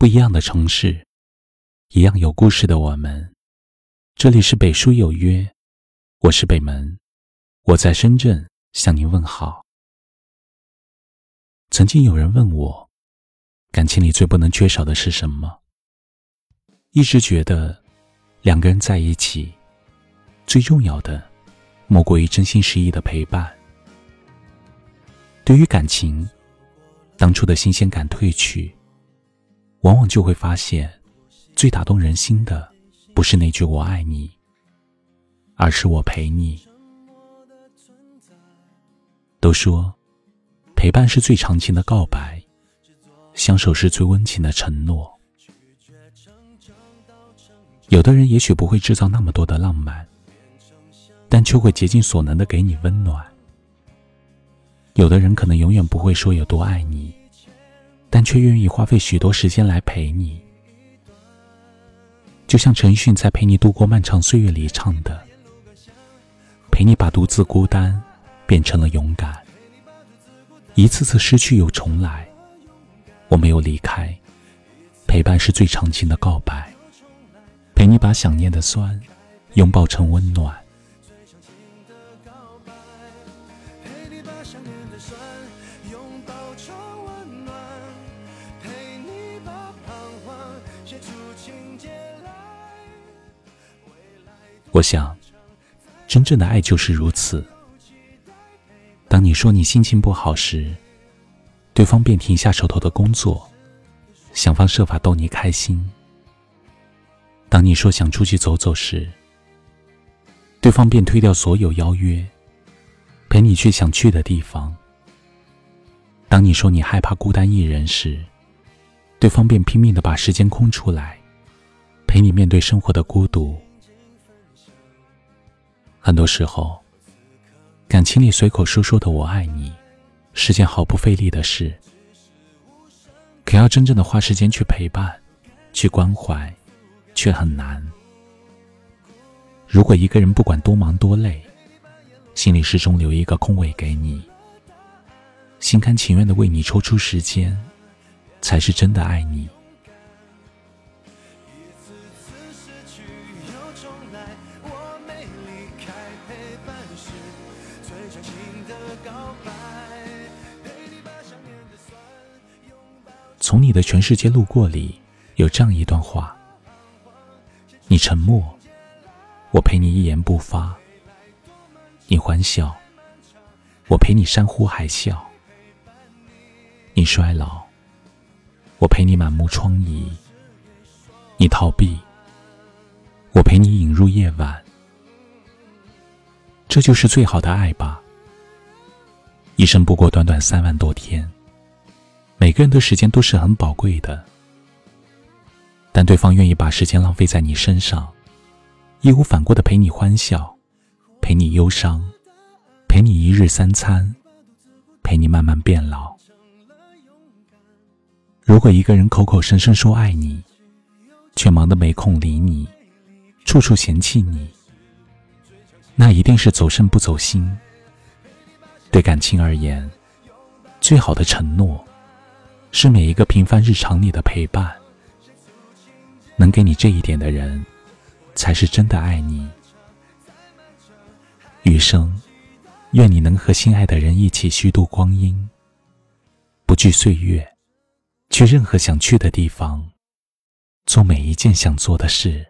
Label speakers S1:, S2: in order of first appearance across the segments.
S1: 不一样的城市，一样有故事的我们。这里是北书有约，我是北门，我在深圳向您问好。曾经有人问我，感情里最不能缺少的是什么？一直觉得，两个人在一起，最重要的莫过于真心实意的陪伴。对于感情，当初的新鲜感褪去。往往就会发现，最打动人心的，不是那句“我爱你”，而是我陪你。都说，陪伴是最长情的告白，相守是最温情的承诺。有的人也许不会制造那么多的浪漫，但却会竭尽所能的给你温暖。有的人可能永远不会说有多爱你。但却愿意花费许多时间来陪你，就像陈奕迅在《陪你度过漫长岁月》里唱的：“陪你把独自孤单变成了勇敢，一次次失去又重来，我没有离开，陪伴是最长情的告白，陪你把想念的酸拥抱成温暖。”我想，真正的爱就是如此。当你说你心情不好时，对方便停下手头的工作，想方设法逗你开心；当你说想出去走走时，对方便推掉所有邀约，陪你去想去的地方；当你说你害怕孤单一人时，对方便拼命的把时间空出来，陪你面对生活的孤独。很多时候，感情里随口说说的“我爱你”，是件毫不费力的事。可要真正的花时间去陪伴、去关怀，却很难。如果一个人不管多忙多累，心里始终留一个空位给你，心甘情愿的为你抽出时间，才是真的爱你。一
S2: 次次失去又重来，我没离
S1: 从你的全世界路过里，有这样一段话：你沉默，我陪你一言不发；你欢笑，我陪你山呼海啸；你衰老，我陪你满目疮痍；你逃避，我陪你引入夜晚。这就是最好的爱吧。一生不过短短三万多天。每个人的时间都是很宝贵的，但对方愿意把时间浪费在你身上，义无反顾的陪你欢笑，陪你忧伤，陪你一日三餐，陪你慢慢变老。如果一个人口口声声说爱你，却忙得没空理你，处处嫌弃你，那一定是走肾不走心。对感情而言，最好的承诺。是每一个平凡日常里的陪伴，能给你这一点的人，才是真的爱你。余生，愿你能和心爱的人一起虚度光阴，不惧岁月，去任何想去的地方，做每一件想做的事。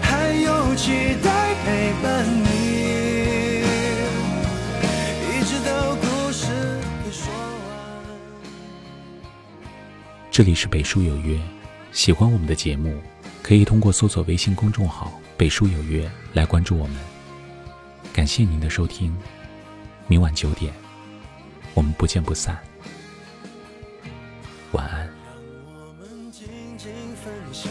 S2: 还有期待陪伴你，一直到故事给说完。
S1: 这里是北书有约，喜欢我们的节目，可以通过搜索微信公众号“北书有约”来关注我们。感谢您的收听，明晚九点，我们不见不散。晚安。
S2: 我们静静分享，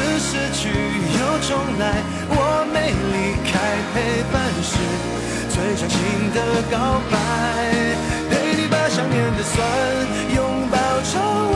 S2: 失去又重来，我没离开，陪伴是最长情的告白。陪你把想念的酸拥抱成温